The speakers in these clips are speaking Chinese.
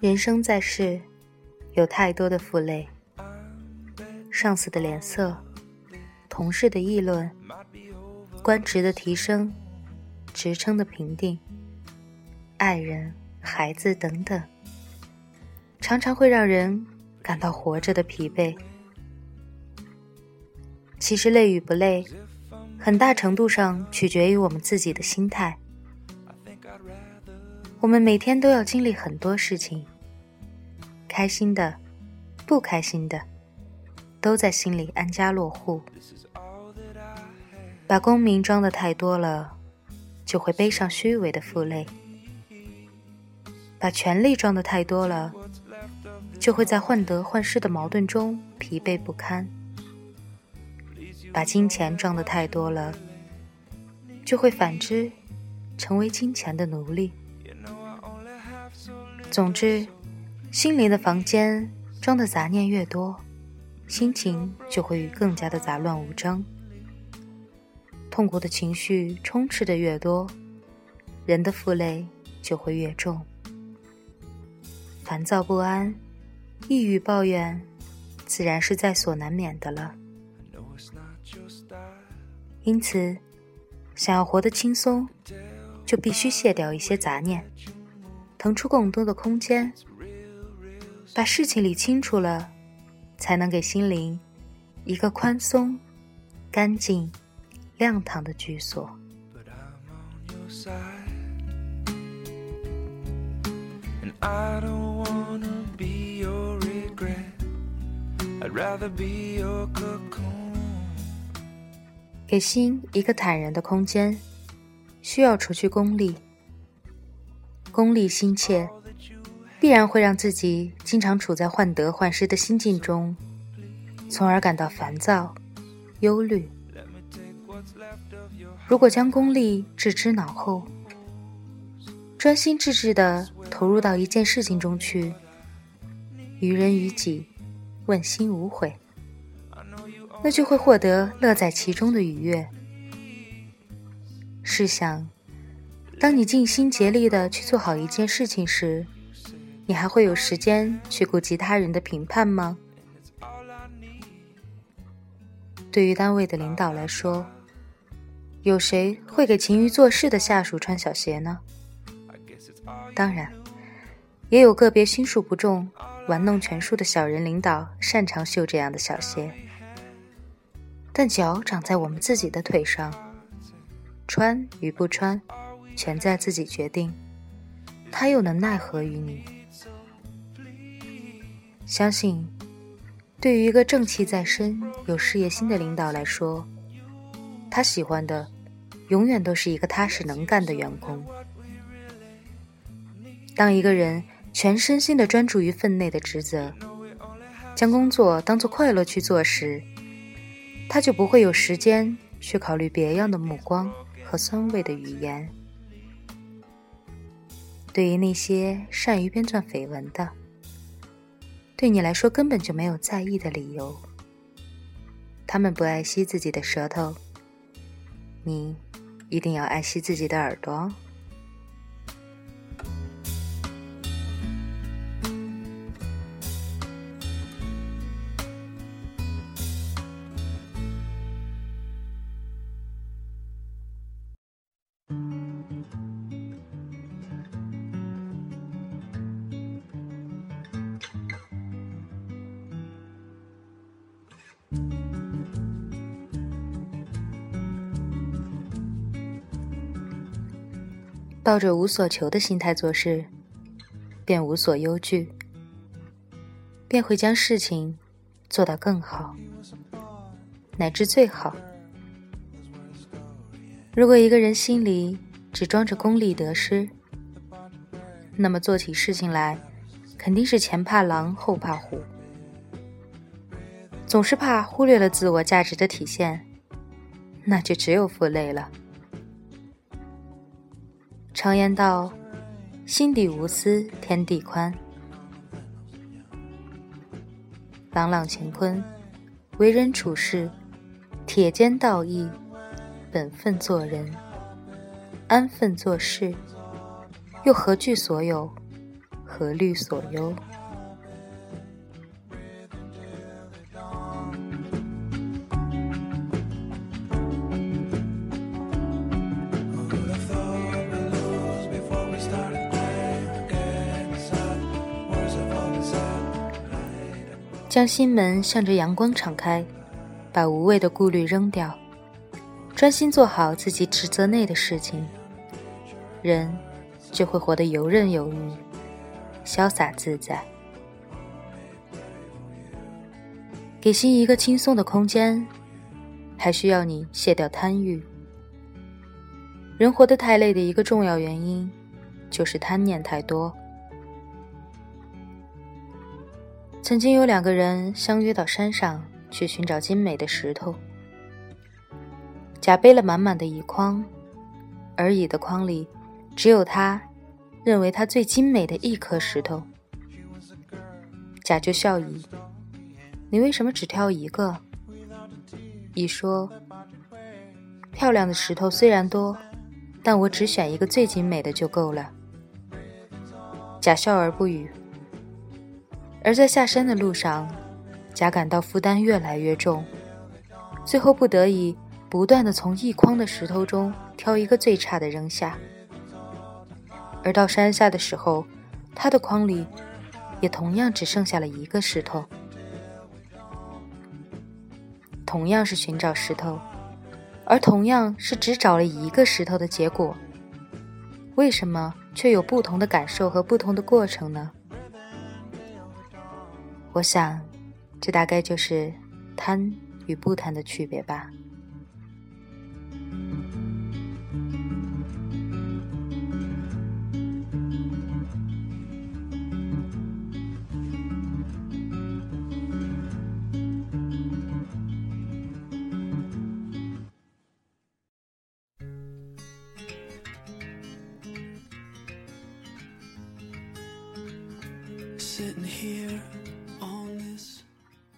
人生在世，有太多的负累：上司的脸色，同事的议论，官职的提升，职称的评定，爱人、孩子等等，常常会让人感到活着的疲惫。其实累与不累，很大程度上取决于我们自己的心态。我们每天都要经历很多事情，开心的、不开心的，都在心里安家落户。把功名装的太多了，就会背上虚伪的负累；把权力装的太多了，就会在患得患失的矛盾中疲惫不堪；把金钱装的太多了，就会反之，成为金钱的奴隶。总之，心灵的房间装的杂念越多，心情就会更加的杂乱无章。痛苦的情绪充斥的越多，人的负累就会越重。烦躁不安、抑郁抱怨，自然是在所难免的了。因此，想要活得轻松，就必须卸掉一些杂念。腾出更多的空间，把事情理清楚了，才能给心灵一个宽松、干净、亮堂的居所。给心一个坦然的空间，需要除去功利。功利心切，必然会让自己经常处在患得患失的心境中，从而感到烦躁、忧虑。如果将功利置之脑后，专心致志地投入到一件事情中去，于人于己，问心无悔，那就会获得乐在其中的愉悦。试想。当你尽心竭力的去做好一件事情时，你还会有时间去顾及他人的评判吗？对于单位的领导来说，有谁会给勤于做事的下属穿小鞋呢？当然，也有个别心术不重、玩弄权术的小人领导擅长绣这样的小鞋，但脚长在我们自己的腿上，穿与不穿。全在自己决定，他又能奈何于你？相信，对于一个正气在身、有事业心的领导来说，他喜欢的永远都是一个踏实能干的员工。当一个人全身心的专注于分内的职责，将工作当做快乐去做时，他就不会有时间去考虑别样的目光和酸味的语言。对于那些善于编撰绯闻的，对你来说根本就没有在意的理由。他们不爱惜自己的舌头，你一定要爱惜自己的耳朵哦。抱着无所求的心态做事，便无所忧惧，便会将事情做到更好，乃至最好。如果一个人心里只装着功利得失，那么做起事情来，肯定是前怕狼后怕虎，总是怕忽略了自我价值的体现，那就只有负累了。常言道：“心底无私天地宽。”朗朗乾坤，为人处事，铁肩道义，本分做人，安分做事，又何惧所有，何虑所忧？将心门向着阳光敞开，把无谓的顾虑扔掉，专心做好自己职责内的事情，人就会活得游刃有余、潇洒自在。给心一个轻松的空间，还需要你卸掉贪欲。人活得太累的一个重要原因，就是贪念太多。曾经有两个人相约到山上去寻找精美的石头。甲背了满满的乙筐，而乙的筐里只有他认为他最精美的一颗石头。甲就笑乙：“你为什么只挑一个？”乙说：“漂亮的石头虽然多，但我只选一个最精美的就够了。”甲笑而不语。而在下山的路上，甲感到负担越来越重，最后不得已不断的从一筐的石头中挑一个最差的扔下。而到山下的时候，他的筐里也同样只剩下了一个石头。同样是寻找石头，而同样是只找了一个石头的结果，为什么却有不同的感受和不同的过程呢？我想这大概就是贪与不贪的区别吧。Sitting here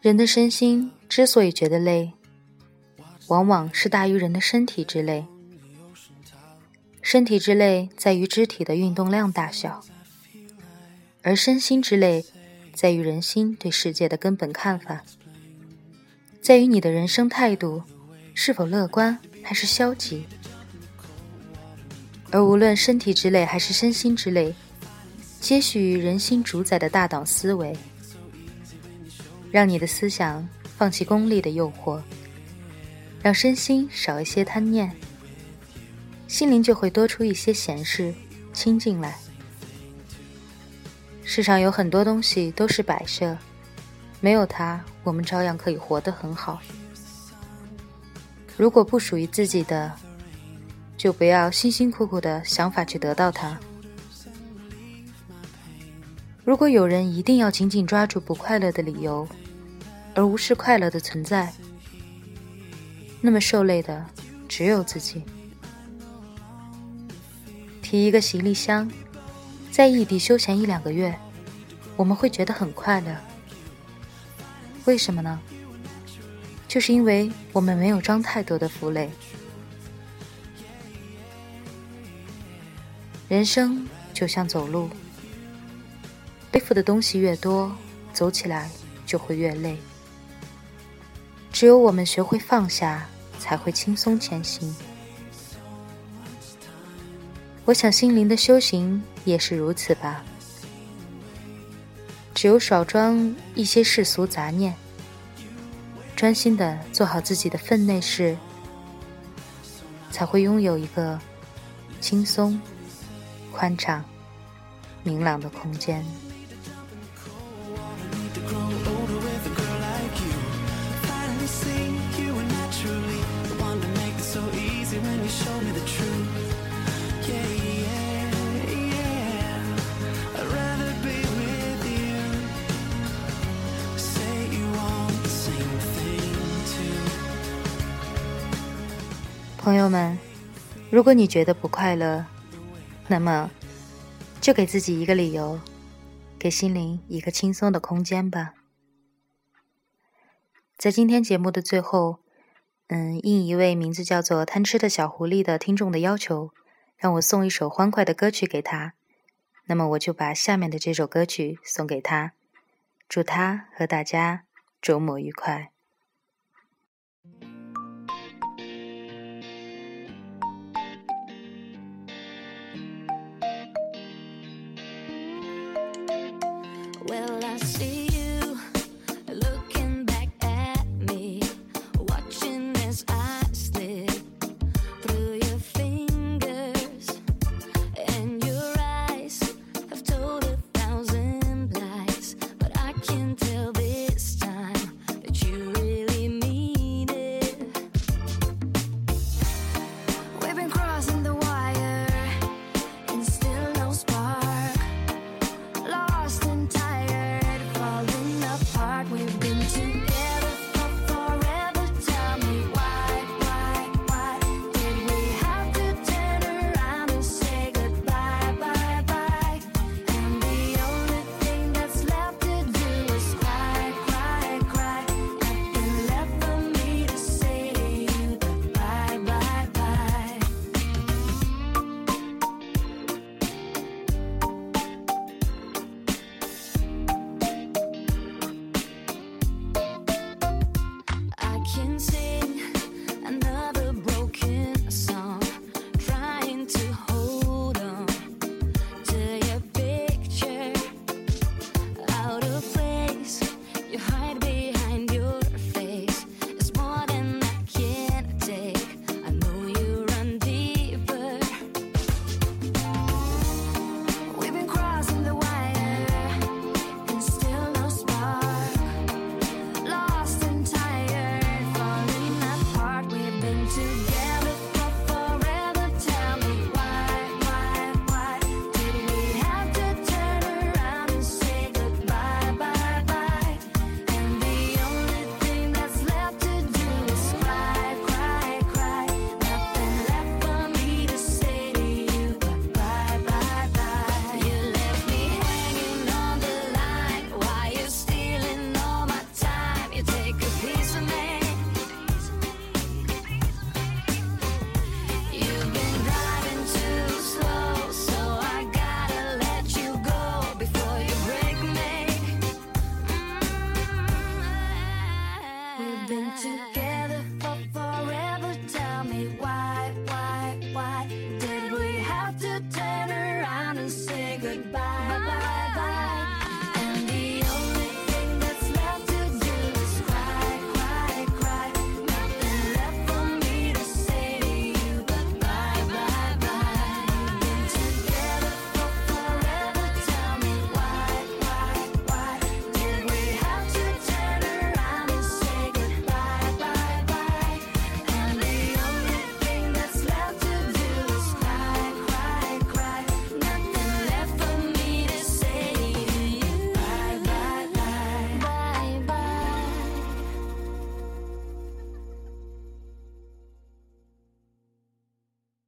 人的身心之所以觉得累，往往是大于人的身体之累。身体之累在于肢体的运动量大小，而身心之累在于人心对世界的根本看法，在于你的人生态度是否乐观还是消极。而无论身体之累还是身心之累，皆系于人心主宰的大党思维。让你的思想放弃功利的诱惑，让身心少一些贪念，心灵就会多出一些闲事，清静来。世上有很多东西都是摆设，没有它，我们照样可以活得很好。如果不属于自己的，就不要辛辛苦苦的想法去得到它。如果有人一定要紧紧抓住不快乐的理由，而无视快乐的存在，那么受累的只有自己。提一个行李箱，在异地休闲一两个月，我们会觉得很快乐。为什么呢？就是因为我们没有装太多的负累。人生就像走路，背负的东西越多，走起来就会越累。只有我们学会放下，才会轻松前行。我想心灵的修行也是如此吧。只有少装一些世俗杂念，专心的做好自己的分内事，才会拥有一个轻松、宽敞、明朗的空间。朋友们，如果你觉得不快乐，那么就给自己一个理由，给心灵一个轻松的空间吧。在今天节目的最后，嗯，应一位名字叫做“贪吃的小狐狸”的听众的要求，让我送一首欢快的歌曲给他。那么我就把下面的这首歌曲送给他，祝他和大家周末愉快。Well, I see. together.